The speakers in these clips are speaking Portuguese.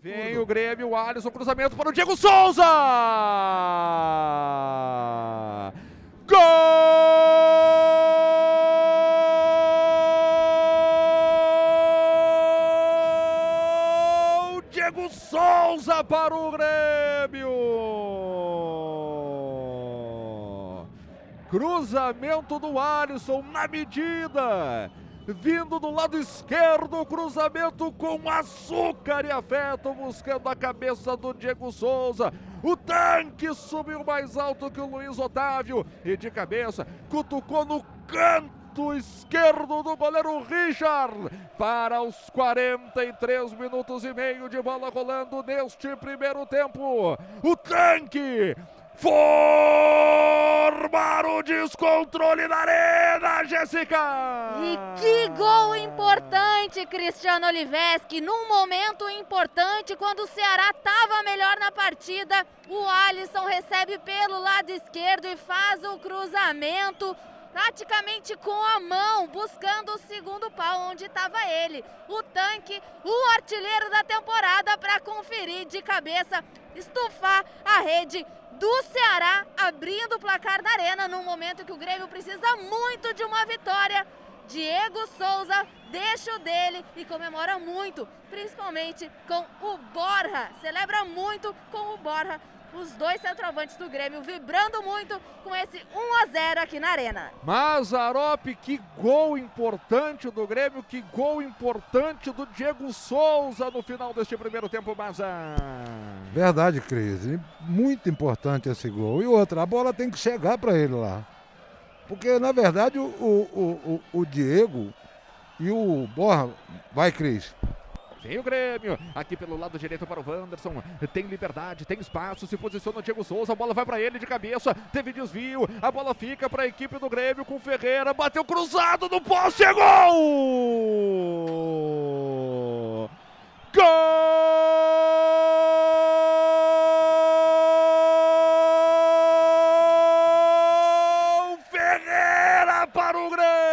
Vem o Grêmio, o Alisson, cruzamento para o Diego Souza! Gol! Diego Souza para o Grêmio! Cruzamento do Alisson na medida vindo do lado esquerdo, cruzamento com açúcar e afeto, buscando a cabeça do Diego Souza. O tanque subiu mais alto que o Luiz Otávio e de cabeça cutucou no canto esquerdo do goleiro Richard para os 43 minutos e meio de bola rolando neste primeiro tempo. O tanque formar o descontrole na arena, Jéssica! E que gol importante, Cristiano Oliveski, num momento importante, quando o Ceará estava melhor na partida, o Alisson recebe pelo lado esquerdo e faz o cruzamento praticamente com a mão, buscando o segundo pau onde estava ele. O tanque, o artilheiro da temporada, para conferir de cabeça, estufar a rede do Ceará, abrindo o placar na arena num momento que o Grêmio precisa muito de uma vitória. Diego Souza deixa o dele e comemora muito, principalmente com o Borja. Celebra muito com o Borja os dois centroavantes do Grêmio vibrando muito com esse 1 a 0 aqui na Arena. Mazarop, que gol importante do Grêmio, que gol importante do Diego Souza no final deste primeiro tempo, Maza. Verdade, Cris. Muito importante esse gol. E outra, a bola tem que chegar para ele lá. Porque, na verdade, o, o, o, o Diego e o Borra. Vai, Cris. Vem o Grêmio, aqui pelo lado direito para o Wanderson. Tem liberdade, tem espaço, se posiciona o Diego Souza. A bola vai para ele de cabeça. Teve desvio, a bola fica para a equipe do Grêmio com Ferreira. Bateu cruzado no poste, é gol! Gol! Ferreira para o Grêmio!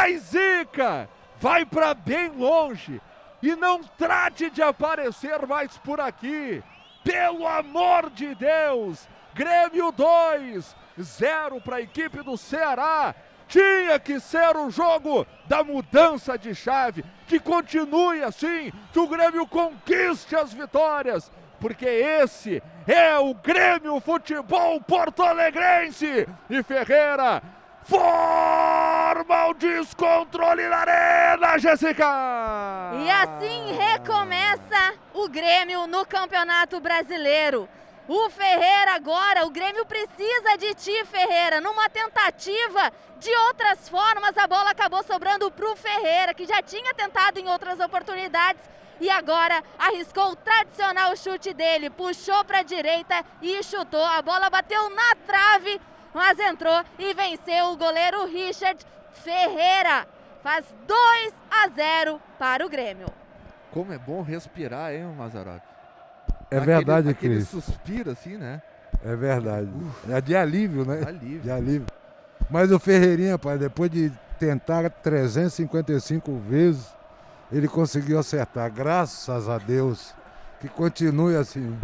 Sai, Zica! Vai para bem longe e não trate de aparecer mais por aqui. Pelo amor de Deus! Grêmio 2, 0 para a equipe do Ceará. Tinha que ser o jogo da mudança de chave, que continue assim, que o Grêmio conquiste as vitórias, porque esse é o Grêmio Futebol Porto Alegrense. E Ferreira forma o descontrole na arena, Jéssica! E assim recomeça o Grêmio no Campeonato Brasileiro. O Ferreira agora, o Grêmio precisa de ti, Ferreira. Numa tentativa de outras formas, a bola acabou sobrando para o Ferreira, que já tinha tentado em outras oportunidades e agora arriscou o tradicional chute dele, puxou para a direita e chutou. A bola bateu na trave, mas entrou e venceu o goleiro Richard Ferreira. Faz 2 a 0 para o Grêmio. Como é bom respirar, hein, Mazarop? É verdade, aquele Cris. suspiro assim, né? É verdade. É de alívio, né? Alívio. De alívio. Mas o Ferreirinha, pai, depois de tentar 355 vezes, ele conseguiu acertar. Graças a Deus. Que continue assim.